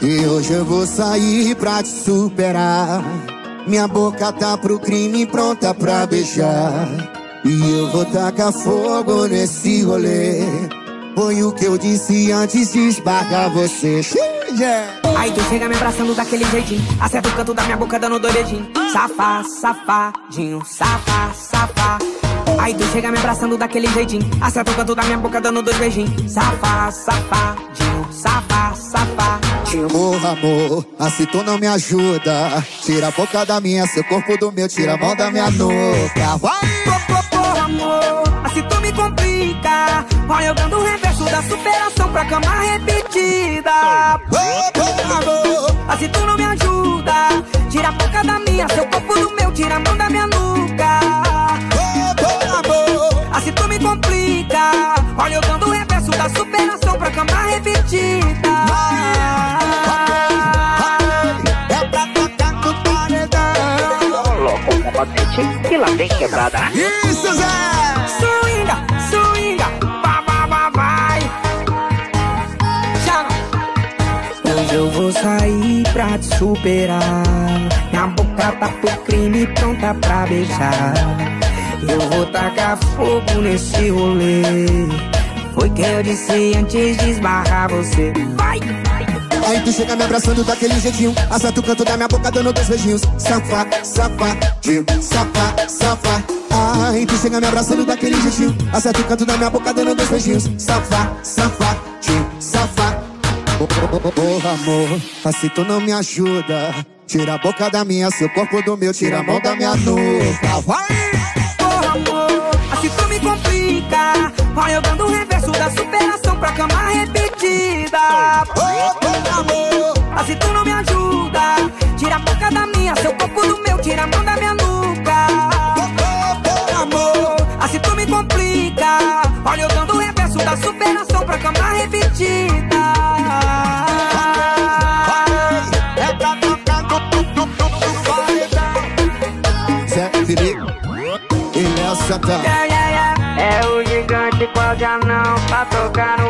E hoje eu vou sair pra te superar. Minha boca tá pro crime pronta pra beijar. E eu vou tacar fogo nesse rolê. Foi o que eu disse antes de esbarrar você. Yeah. Aí tu chega me abraçando daquele jeitinho Acerta o canto da minha boca dando dois dedinhos Safa, safadinho, safa, safa Aí tu chega me abraçando daquele jeitinho. Acerta o canto da minha boca dando dois beijinhos. Safa, safadinho, safa, safadinho Porra, amor, assim tu não me ajuda. Tira a boca da minha, seu corpo do meu, tira a mão da minha nuca. Vai! Porra, amor, assim tu me complica. Olha eu dando o reverso da superação pra cama repetida. Porra, amor, Assim tu não me ajuda. Tira a boca da minha, seu corpo do superação pra cama repetida É pra tocar no paredão. Coloca o combatente e lá vem quebrada. Isso, Zé! Swinga, swinga, vai, vai, vai, vai Chama Hoje eu vou sair pra te superar Minha boca tá pro crime pronta pra beijar Eu vou tacar fogo nesse rolê Foi que eu disse antes de esbarrar você. Vai! Aí tu chega me abraçando daquele jeitinho. Acerta o canto da minha boca dando dois beijinhos. Safa, safadinho, safa, safa. Aí tu chega me abraçando daquele jeitinho. Acerta o canto da minha boca dando dois beijinhos. Safa, safadinho, safa. Oh, oh, oh, Porra, amor, assim tu não me ajuda. Tira a boca da minha, seu corpo do meu Tira a mão da minha nuca. Vai! Cama repetida Oh, porra, amor Assim tu não me ajuda Tira a boca da minha, seu corpo do meu Tira a mão da minha nuca Oh, porra, amor Assim tu me complica Olha eu dando o reverso da superação pra cama repetida É e. É o gigante com o anão pra tocar no.